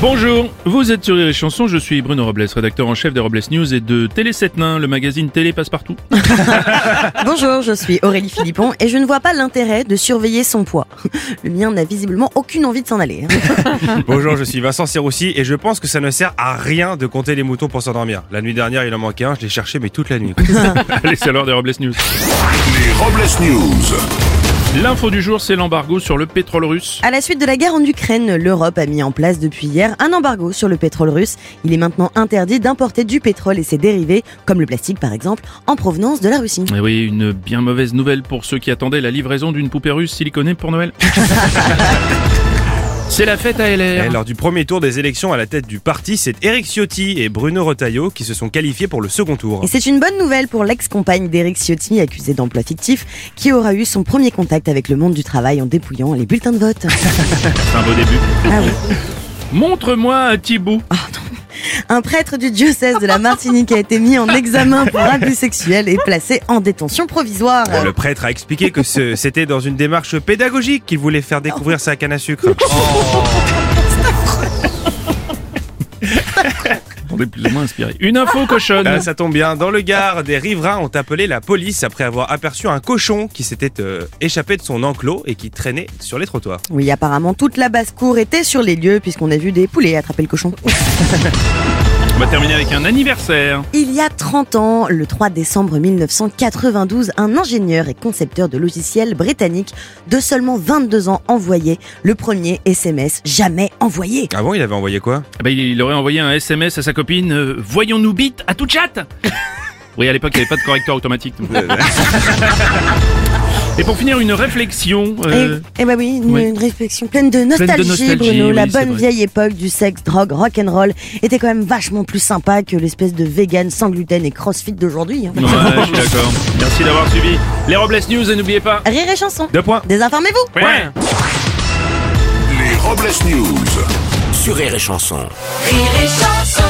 Bonjour, vous êtes sur Rire et Chanson, je suis Bruno Robles, rédacteur en chef des Robles News et de Télé 7 Nains, le magazine Télé Passe-Partout. Bonjour, je suis Aurélie Philippon et je ne vois pas l'intérêt de surveiller son poids. Le mien n'a visiblement aucune envie de s'en aller. Bonjour, je suis Vincent Serroussi et je pense que ça ne sert à rien de compter les moutons pour s'endormir. La nuit dernière, il en manquait un, je l'ai cherché mais toute la nuit. Allez, c'est l'heure des Robles News. Les Robles News. L'info du jour, c'est l'embargo sur le pétrole russe. À la suite de la guerre en Ukraine, l'Europe a mis en place depuis hier un embargo sur le pétrole russe. Il est maintenant interdit d'importer du pétrole et ses dérivés, comme le plastique par exemple, en provenance de la Russie. Et oui, une bien mauvaise nouvelle pour ceux qui attendaient la livraison d'une poupée russe siliconée pour Noël. c'est la fête à Et LR. lors du premier tour des élections à la tête du parti, c'est Eric Ciotti et Bruno Retailleau qui se sont qualifiés pour le second tour. Et c'est une bonne nouvelle pour l'ex-compagne d'Éric Ciotti, accusée d'emploi fictif, qui aura eu son premier contact avec le monde du travail en dépouillant les bulletins de vote. C'est un beau début. Ah oui. Montre-moi un Thibaut. Un prêtre du diocèse de la Martinique a été mis en examen pour abus sexuels et placé en détention provisoire. Le prêtre a expliqué que ce- c'était dans une démarche pédagogique qu'il voulait faire découvrir sa canne à sucre. On est plus ou moins inspiré. Une info cochonne. Ah, ça tombe bien, dans le Gard, des riverains ont appelé la police après avoir aperçu un cochon qui s'était euh, échappé de son enclos et qui traînait sur les trottoirs. Oui, apparemment, toute la basse-cour était sur les lieux puisqu'on a vu des poulets attraper le cochon. On va terminer avec un anniversaire. Il y a 30 ans, le 3 décembre 1992, un ingénieur et concepteur de logiciels britannique de seulement 22 ans envoyait le premier SMS jamais envoyé. Ah bon, il avait envoyé quoi? Ah bah, il, aurait envoyé un SMS à sa copine euh, Voyons-nous bite à tout chat? Oui, à l'époque, il n'y avait pas de correcteur automatique. Et pour finir, une réflexion. euh, Et, et bah oui, une, oui. une réflexion pleine de nostalgie, de nostalgie, Bruno. oui, la bonne vieille époque du sexe, drogue, rock'n'roll était quand même vachement plus sympa que l'espèce de vegan sans gluten et crossfit d'aujourd'hui. hein. Ouais, je suis d'accord. Merci d'avoir suivi les Robles News et n'oubliez pas. Rire et chanson. Deux points. Désinformez-vous. Ouais. Les Robles News. Sur Rire et Chanson. Rire et chanson